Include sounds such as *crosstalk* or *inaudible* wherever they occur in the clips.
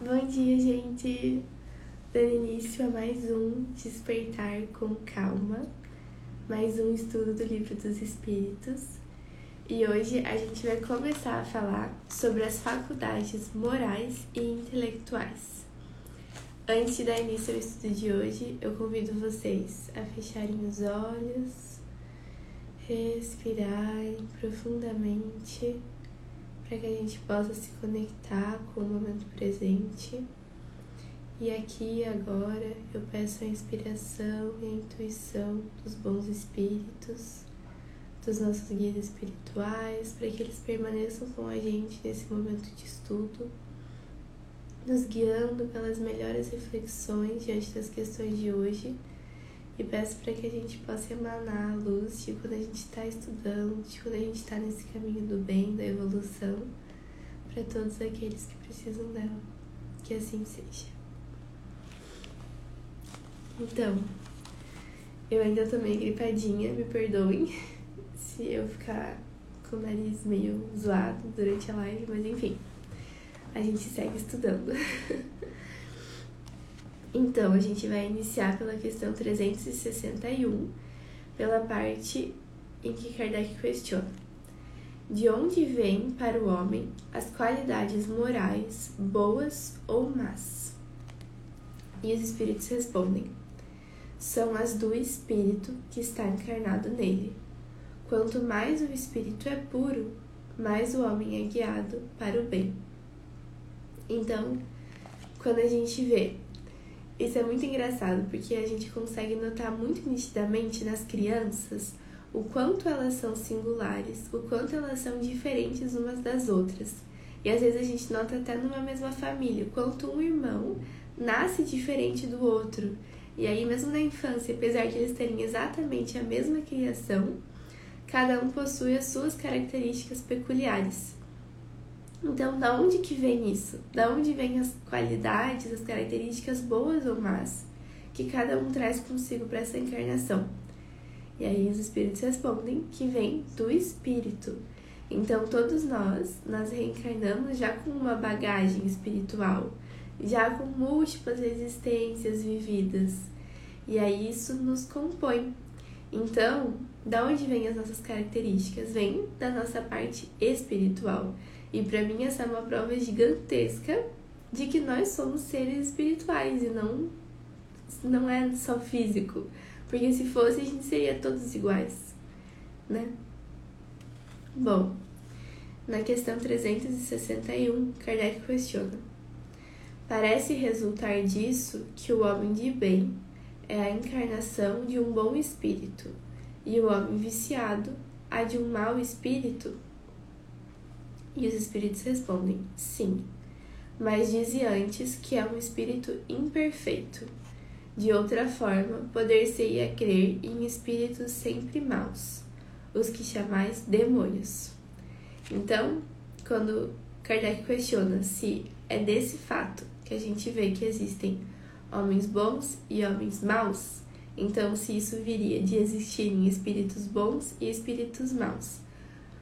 Bom dia, gente! Dando início a mais um Despertar com Calma, mais um estudo do Livro dos Espíritos. E hoje a gente vai começar a falar sobre as faculdades morais e intelectuais. Antes de dar início ao estudo de hoje, eu convido vocês a fecharem os olhos, respirarem profundamente para que a gente possa se conectar com o momento presente. E aqui agora eu peço a inspiração e a intuição dos bons espíritos, dos nossos guias espirituais, para que eles permaneçam com a gente nesse momento de estudo, nos guiando pelas melhores reflexões diante das questões de hoje e peço para que a gente possa emanar a luz de quando a gente está estudando, de quando a gente está nesse caminho do bem, da evolução, para todos aqueles que precisam dela. Que assim seja. Então, eu ainda tô meio gripadinha, me perdoem *laughs* se eu ficar com o nariz meio zoado durante a live, mas enfim, a gente segue estudando. *laughs* Então, a gente vai iniciar pela questão 361, pela parte em que Kardec questiona: De onde vêm para o homem as qualidades morais, boas ou más? E os espíritos respondem: São as do espírito que está encarnado nele. Quanto mais o espírito é puro, mais o homem é guiado para o bem. Então, quando a gente vê isso é muito engraçado porque a gente consegue notar muito nitidamente nas crianças o quanto elas são singulares, o quanto elas são diferentes umas das outras. E às vezes a gente nota até numa mesma família, quanto um irmão nasce diferente do outro. E aí, mesmo na infância, apesar de eles terem exatamente a mesma criação, cada um possui as suas características peculiares. Então, da onde que vem isso? Da onde vêm as qualidades, as características boas ou más que cada um traz consigo para essa encarnação? E aí os espíritos respondem que vem do espírito. Então, todos nós, nós reencarnamos já com uma bagagem espiritual, já com múltiplas existências vividas. E aí isso nos compõe. Então, da onde vêm as nossas características? Vem da nossa parte espiritual. E para mim essa é uma prova gigantesca de que nós somos seres espirituais e não não é só físico, porque se fosse a gente seria todos iguais, né? Bom, na questão 361, Kardec questiona: Parece resultar disso que o homem de bem é a encarnação de um bom espírito e o homem viciado a de um mau espírito? E os espíritos respondem: sim. Mas dizem antes que é um espírito imperfeito. De outra forma, poder-se-ia crer em espíritos sempre maus, os que chamais demônios. Então, quando Kardec questiona se é desse fato que a gente vê que existem homens bons e homens maus, então se isso viria de existirem espíritos bons e espíritos maus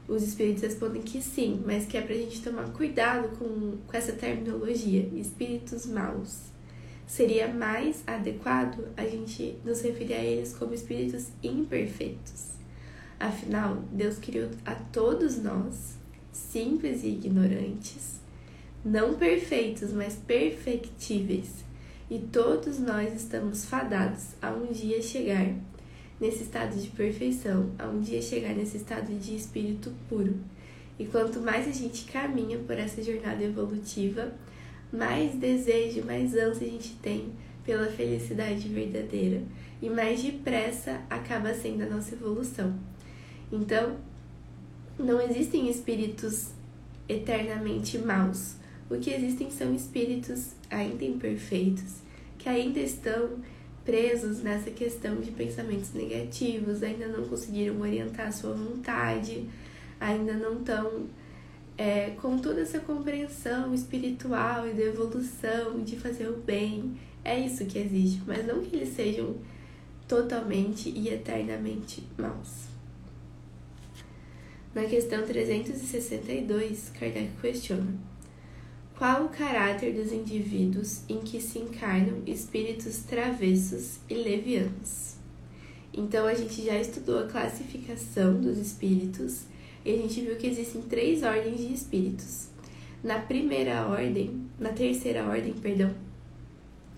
os espíritos respondem que sim, mas que é pra gente tomar cuidado com, com essa terminologia, espíritos maus. Seria mais adequado a gente nos referir a eles como espíritos imperfeitos. Afinal, Deus criou a todos nós, simples e ignorantes, não perfeitos, mas perfectíveis. E todos nós estamos fadados a um dia chegar nesse estado de perfeição, a um dia chegar nesse estado de espírito puro. E quanto mais a gente caminha por essa jornada evolutiva, mais desejo, mais ânsia a gente tem pela felicidade verdadeira e mais depressa acaba sendo a nossa evolução. Então, não existem espíritos eternamente maus. O que existem são espíritos ainda imperfeitos, que ainda estão presos nessa questão de pensamentos negativos, ainda não conseguiram orientar a sua vontade, ainda não estão é, com toda essa compreensão espiritual e de evolução, de fazer o bem. É isso que existe, mas não que eles sejam totalmente e eternamente maus. Na questão 362, Kardec questiona: Qual o caráter dos indivíduos em que se encarnam espíritos travessos e levianos? Então, a gente já estudou a classificação dos espíritos e a gente viu que existem três ordens de espíritos. Na primeira ordem, na terceira ordem, perdão,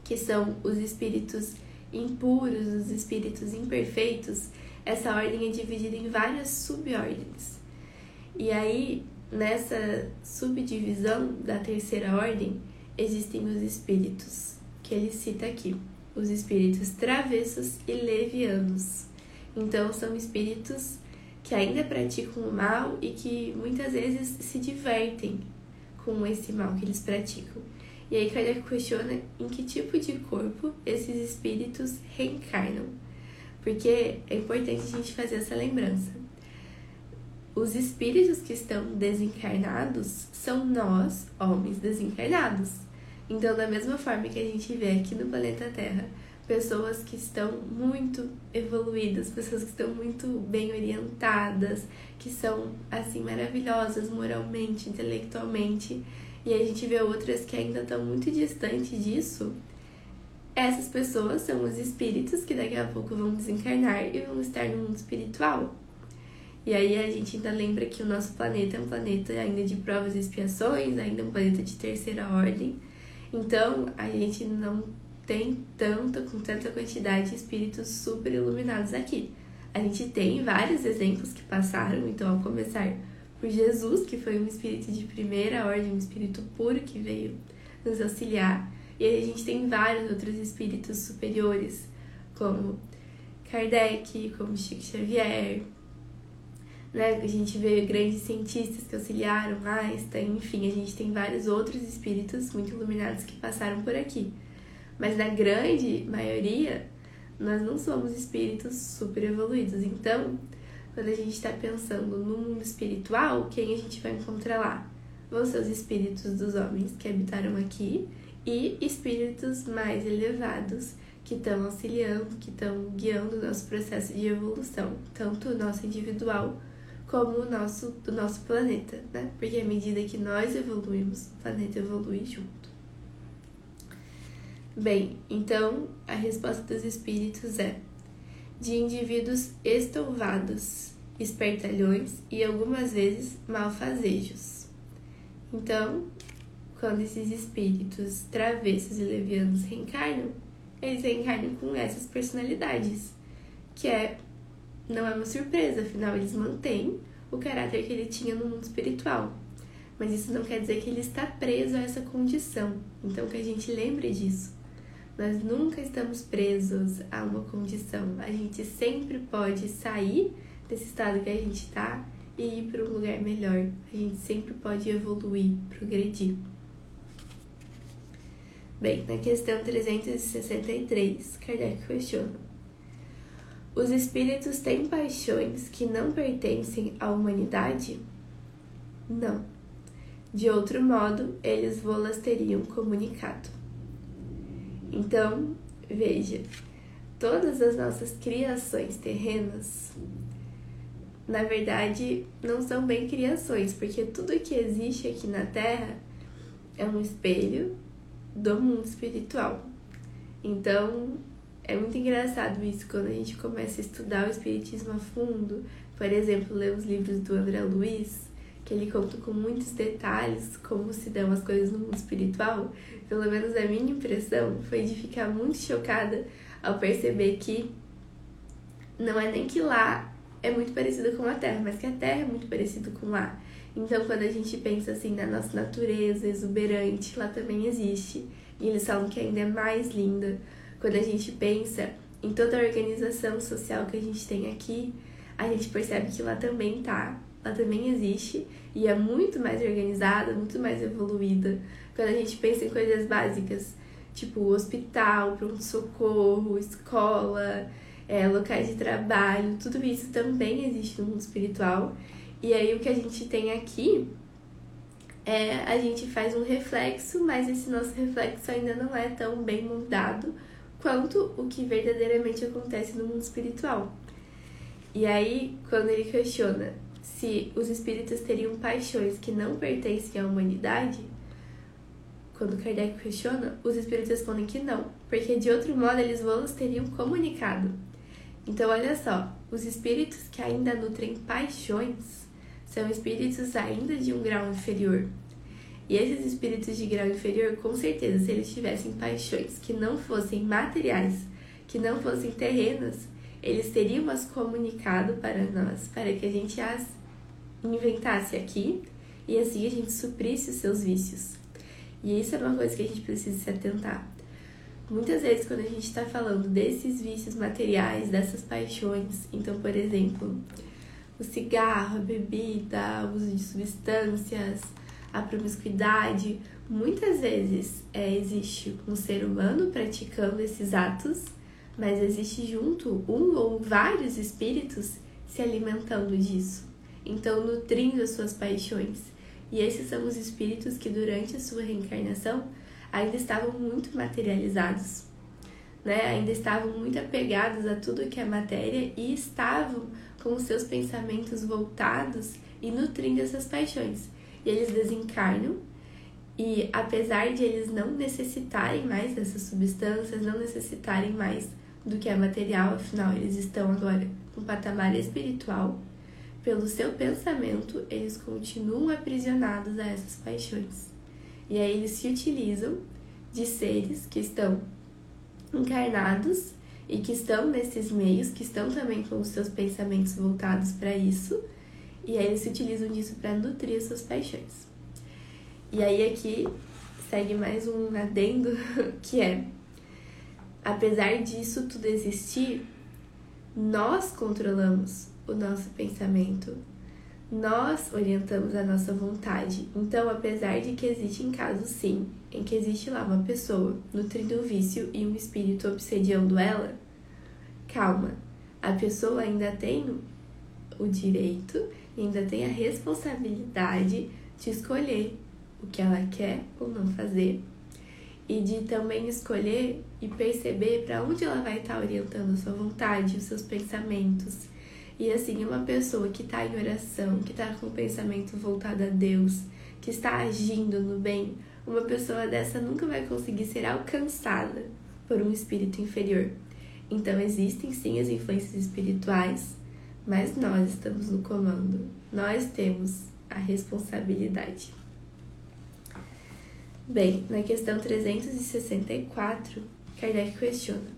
que são os espíritos impuros, os espíritos imperfeitos, essa ordem é dividida em várias subordens. E aí, nessa subdivisão da terceira ordem, existem os espíritos, que ele cita aqui, os espíritos travessos e levianos. Então, são espíritos que ainda praticam o mal e que muitas vezes se divertem com esse mal que eles praticam. E aí Kardec questiona em que tipo de corpo esses espíritos reencarnam. Porque é importante a gente fazer essa lembrança. Os espíritos que estão desencarnados são nós, homens desencarnados. Então, da mesma forma que a gente vê aqui no planeta Terra pessoas que estão muito evoluídas, pessoas que estão muito bem orientadas, que são assim maravilhosas moralmente, intelectualmente, e a gente vê outras que ainda estão muito distantes disso. Essas pessoas são os espíritos que daqui a pouco vão desencarnar e vão estar no mundo espiritual. E aí a gente ainda lembra que o nosso planeta é um planeta ainda de provas e expiações, ainda um planeta de terceira ordem. Então, a gente não tem tanta, com tanta quantidade de espíritos super iluminados aqui. A gente tem vários exemplos que passaram, então, ao começar por Jesus, que foi um espírito de primeira ordem, um espírito puro que veio nos auxiliar. E aí a gente tem vários outros espíritos superiores, como Kardec, como Chico Xavier, né? A gente vê grandes cientistas que auxiliaram, Einstein, enfim, a gente tem vários outros espíritos muito iluminados que passaram por aqui. Mas na grande maioria, nós não somos espíritos super evoluídos. Então, quando a gente está pensando no mundo espiritual, quem a gente vai encontrar lá? Vão ser os espíritos dos homens que habitaram aqui e espíritos mais elevados que estão auxiliando, que estão guiando o nosso processo de evolução, tanto o nosso individual como o nosso, do nosso planeta, né? Porque à medida que nós evoluímos, o planeta evolui junto. Bem, então a resposta dos espíritos é de indivíduos estouvados, espertalhões e algumas vezes malfazejos. Então, quando esses espíritos travessos e levianos reencarnam, eles reencarnam com essas personalidades, que é não é uma surpresa, afinal eles mantêm o caráter que ele tinha no mundo espiritual. Mas isso não quer dizer que ele está preso a essa condição. Então que a gente lembre disso. Nós nunca estamos presos a uma condição. A gente sempre pode sair desse estado que a gente está e ir para um lugar melhor. A gente sempre pode evoluir, progredir. Bem, na questão 363, Kardec questiona: Os espíritos têm paixões que não pertencem à humanidade? Não. De outro modo, eles vô-las teriam comunicado. Então, veja, todas as nossas criações terrenas, na verdade, não são bem criações, porque tudo que existe aqui na Terra é um espelho do mundo espiritual. Então, é muito engraçado isso quando a gente começa a estudar o Espiritismo a fundo, por exemplo, ler os livros do André Luiz, que ele conta com muitos detalhes como se dão as coisas no mundo espiritual, pelo menos a minha impressão foi de ficar muito chocada ao perceber que não é nem que lá é muito parecido com a Terra, mas que a Terra é muito parecido com lá. Então, quando a gente pensa assim na nossa natureza exuberante, lá também existe. E eles falam que ainda é mais linda. Quando a gente pensa em toda a organização social que a gente tem aqui, a gente percebe que lá também tá ela também existe e é muito mais organizada, muito mais evoluída. Quando a gente pensa em coisas básicas, tipo hospital, pronto-socorro, escola, é, locais de trabalho, tudo isso também existe no mundo espiritual. E aí o que a gente tem aqui é a gente faz um reflexo, mas esse nosso reflexo ainda não é tão bem moldado quanto o que verdadeiramente acontece no mundo espiritual. E aí, quando ele questiona se os espíritos teriam paixões que não pertencem à humanidade, quando Kardec questiona, os espíritos respondem que não, porque de outro modo eles vos teriam comunicado. Então, olha só, os espíritos que ainda nutrem paixões são espíritos ainda de um grau inferior. E esses espíritos de grau inferior, com certeza, se eles tivessem paixões que não fossem materiais, que não fossem terrenas, eles teriam as comunicado para nós, para que a gente as inventasse aqui e assim a gente suprisse os seus vícios. E isso é uma coisa que a gente precisa se atentar. Muitas vezes, quando a gente está falando desses vícios materiais, dessas paixões, então, por exemplo, o cigarro, a bebida, o uso de substâncias, a promiscuidade, muitas vezes é, existe um ser humano praticando esses atos, mas existe junto um ou vários espíritos se alimentando disso, então nutrindo as suas paixões. E esses são os espíritos que durante a sua reencarnação ainda estavam muito materializados, né? Ainda estavam muito apegados a tudo que é matéria e estavam com os seus pensamentos voltados e nutrindo essas paixões. E eles desencarnam e apesar de eles não necessitarem mais dessas substâncias, não necessitarem mais do que é material, afinal eles estão agora no patamar espiritual, pelo seu pensamento, eles continuam aprisionados a essas paixões. E aí eles se utilizam de seres que estão encarnados e que estão nesses meios, que estão também com os seus pensamentos voltados para isso, e aí eles se utilizam disso para nutrir as suas paixões. E aí aqui segue mais um adendo *laughs* que é apesar disso tudo existir, nós controlamos o nosso pensamento, nós orientamos a nossa vontade. Então, apesar de que existem casos, sim, em que existe lá uma pessoa nutrindo um vício e um espírito obsediando ela, calma, a pessoa ainda tem o direito, ainda tem a responsabilidade de escolher o que ela quer ou não fazer e de também escolher e perceber para onde ela vai estar orientando a sua vontade, os seus pensamentos e assim, uma pessoa que está em oração, que está com o pensamento voltado a Deus, que está agindo no bem, uma pessoa dessa nunca vai conseguir ser alcançada por um espírito inferior. Então, existem sim as influências espirituais, mas nós estamos no comando, nós temos a responsabilidade. Bem, na questão 364, Kardec questiona: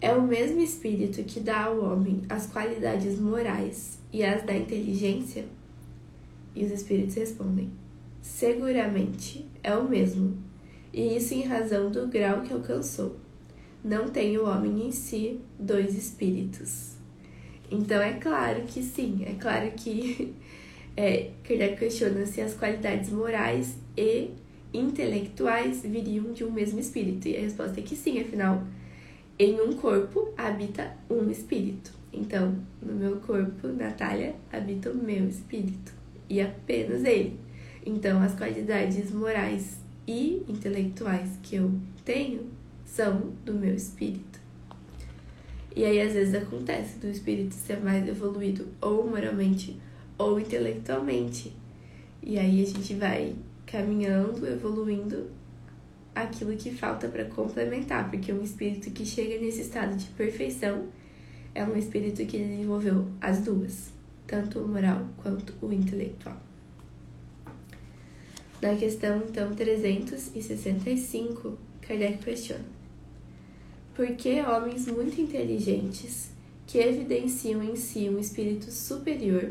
é o mesmo espírito que dá ao homem as qualidades morais e as da inteligência? E os espíritos respondem: Seguramente é o mesmo, e isso em razão do grau que alcançou. Não tem o homem em si dois espíritos. Então é claro que sim, é claro que *laughs* é, Kardec questiona se as qualidades morais e intelectuais viriam de um mesmo espírito. E a resposta é que sim, afinal em um corpo habita um espírito. Então, no meu corpo, Natália, habita o meu espírito e apenas ele. Então, as qualidades morais e intelectuais que eu tenho são do meu espírito. E aí, às vezes, acontece do espírito ser mais evoluído ou moralmente ou intelectualmente. E aí, a gente vai caminhando, evoluindo aquilo que falta para complementar, porque um espírito que chega nesse estado de perfeição é um espírito que desenvolveu as duas, tanto o moral quanto o intelectual. Na questão, então, 365, Kardec questiona: Por que homens muito inteligentes, que evidenciam em si um espírito superior,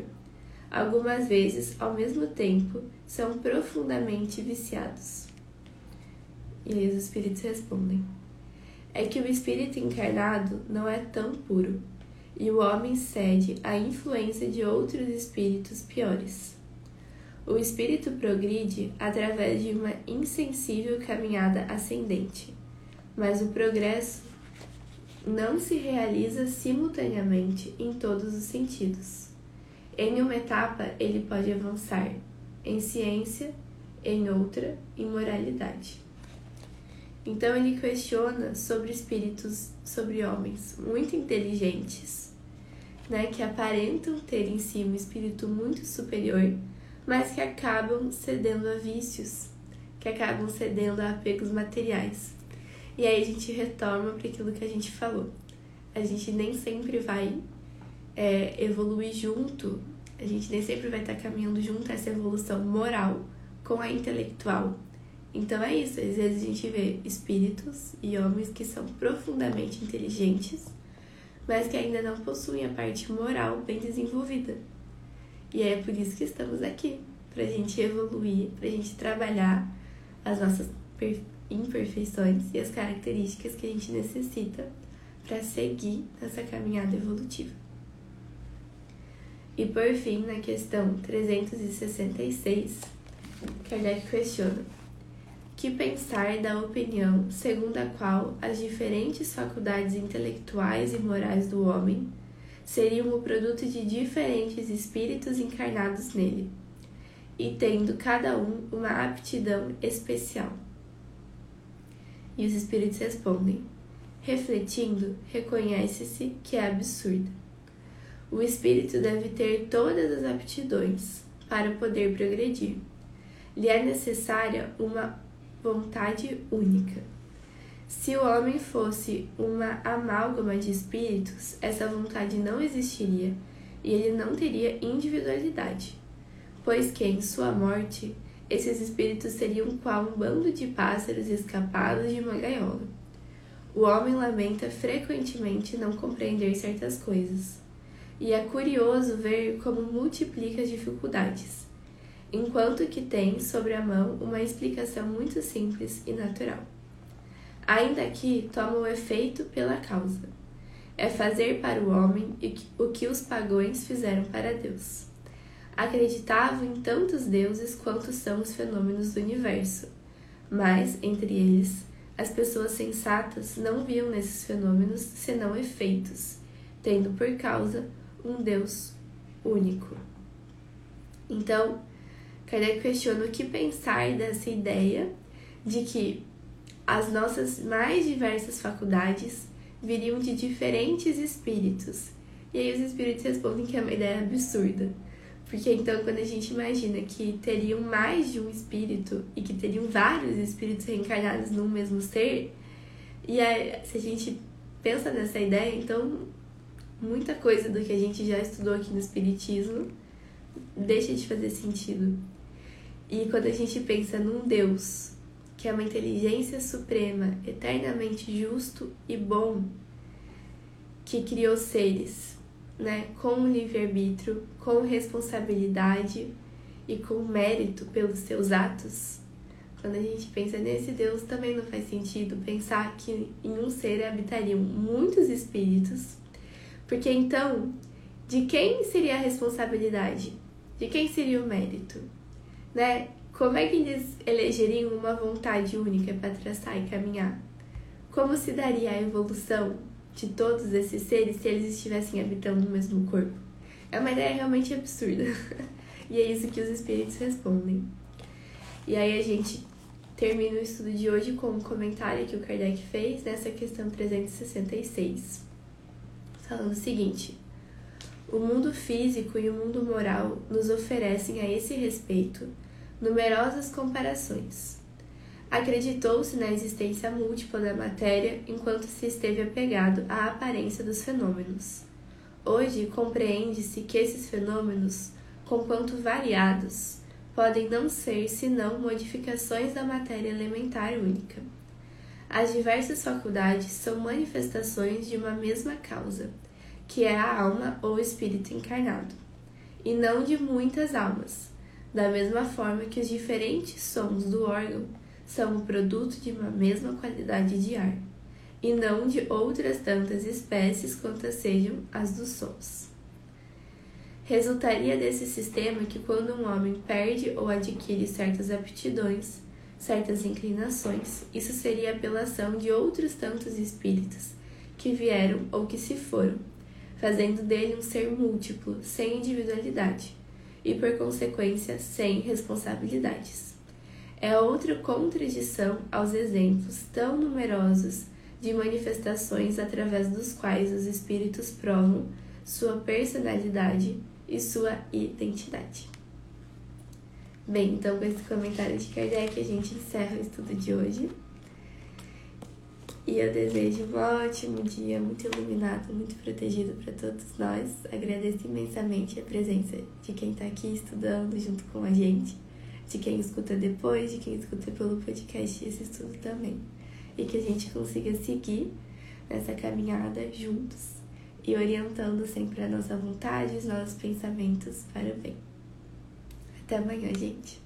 algumas vezes, ao mesmo tempo, são profundamente viciados? E aí os espíritos respondem: É que o espírito encarnado não é tão puro, e o homem cede à influência de outros espíritos piores. O espírito progride através de uma insensível caminhada ascendente, mas o progresso não se realiza simultaneamente em todos os sentidos. Em uma etapa, ele pode avançar em ciência, em outra, em moralidade. Então ele questiona sobre espíritos, sobre homens muito inteligentes, né, que aparentam ter em si um espírito muito superior, mas que acabam cedendo a vícios, que acabam cedendo a apegos materiais. E aí a gente retoma para aquilo que a gente falou. A gente nem sempre vai é, evoluir junto, a gente nem sempre vai estar caminhando junto a essa evolução moral com a intelectual. Então é isso, às vezes a gente vê espíritos e homens que são profundamente inteligentes, mas que ainda não possuem a parte moral bem desenvolvida. E é por isso que estamos aqui, para a gente evoluir, para a gente trabalhar as nossas imperfeições e as características que a gente necessita para seguir nessa caminhada evolutiva. E por fim, na questão 366, Kardec questiona: que pensar da opinião segundo a qual as diferentes faculdades intelectuais e morais do homem seriam o produto de diferentes espíritos encarnados nele, e tendo cada um uma aptidão especial. E os espíritos respondem: refletindo, reconhece-se que é absurdo. O espírito deve ter todas as aptidões para poder progredir. Lhe é necessária uma vontade única. Se o homem fosse uma amálgama de espíritos, essa vontade não existiria e ele não teria individualidade, pois que em sua morte esses espíritos seriam qual um bando de pássaros escapados de uma gaiola. O homem lamenta frequentemente não compreender certas coisas, e é curioso ver como multiplica as dificuldades enquanto que tem sobre a mão uma explicação muito simples e natural. Ainda aqui toma o efeito pela causa. É fazer para o homem o que os pagões fizeram para Deus. Acreditavam em tantos deuses quanto são os fenômenos do universo, mas, entre eles, as pessoas sensatas não viam nesses fenômenos senão efeitos, tendo por causa um Deus único. Então, Kardec questiona o que pensar dessa ideia de que as nossas mais diversas faculdades viriam de diferentes espíritos. E aí os espíritos respondem que é uma ideia absurda. Porque então quando a gente imagina que teriam mais de um espírito e que teriam vários espíritos reencarnados num mesmo ser, e se a gente pensa nessa ideia, então muita coisa do que a gente já estudou aqui no espiritismo deixa de fazer sentido. E quando a gente pensa num Deus que é uma inteligência suprema, eternamente justo e bom, que criou seres, né, com livre-arbítrio, com responsabilidade e com mérito pelos seus atos. Quando a gente pensa nesse Deus, também não faz sentido pensar que em um ser habitariam muitos espíritos, porque então, de quem seria a responsabilidade? De quem seria o mérito? né? Como é que eles elegeriam uma vontade única para traçar e caminhar? Como se daria a evolução de todos esses seres se eles estivessem habitando o mesmo corpo? É uma ideia realmente absurda. *laughs* e é isso que os espíritos respondem. E aí a gente termina o estudo de hoje com um comentário que o Kardec fez nessa questão 366, falando o seguinte: O mundo físico e o mundo moral nos oferecem a esse respeito numerosas comparações. Acreditou-se na existência múltipla da matéria enquanto se esteve apegado à aparência dos fenômenos. Hoje compreende-se que esses fenômenos, conquanto variados, podem não ser senão modificações da matéria elementar única. As diversas faculdades são manifestações de uma mesma causa, que é a alma ou espírito encarnado, e não de muitas almas, da mesma forma que os diferentes sons do órgão são o produto de uma mesma qualidade de ar, e não de outras tantas espécies quantas sejam as dos sons. Resultaria desse sistema que quando um homem perde ou adquire certas aptidões, certas inclinações, isso seria apelação de outros tantos espíritos que vieram ou que se foram, fazendo dele um ser múltiplo, sem individualidade e, por consequência, sem responsabilidades. É outra contradição aos exemplos tão numerosos de manifestações através dos quais os espíritos provam sua personalidade e sua identidade. Bem, então com esse comentário de Kardec a gente encerra o estudo de hoje. E eu desejo um ótimo dia, muito iluminado, muito protegido para todos nós. Agradeço imensamente a presença de quem está aqui estudando junto com a gente, de quem escuta depois, de quem escuta pelo podcast esse estudo também. E que a gente consiga seguir nessa caminhada juntos e orientando sempre a nossa vontade, os nossos pensamentos para o bem. Até amanhã, gente.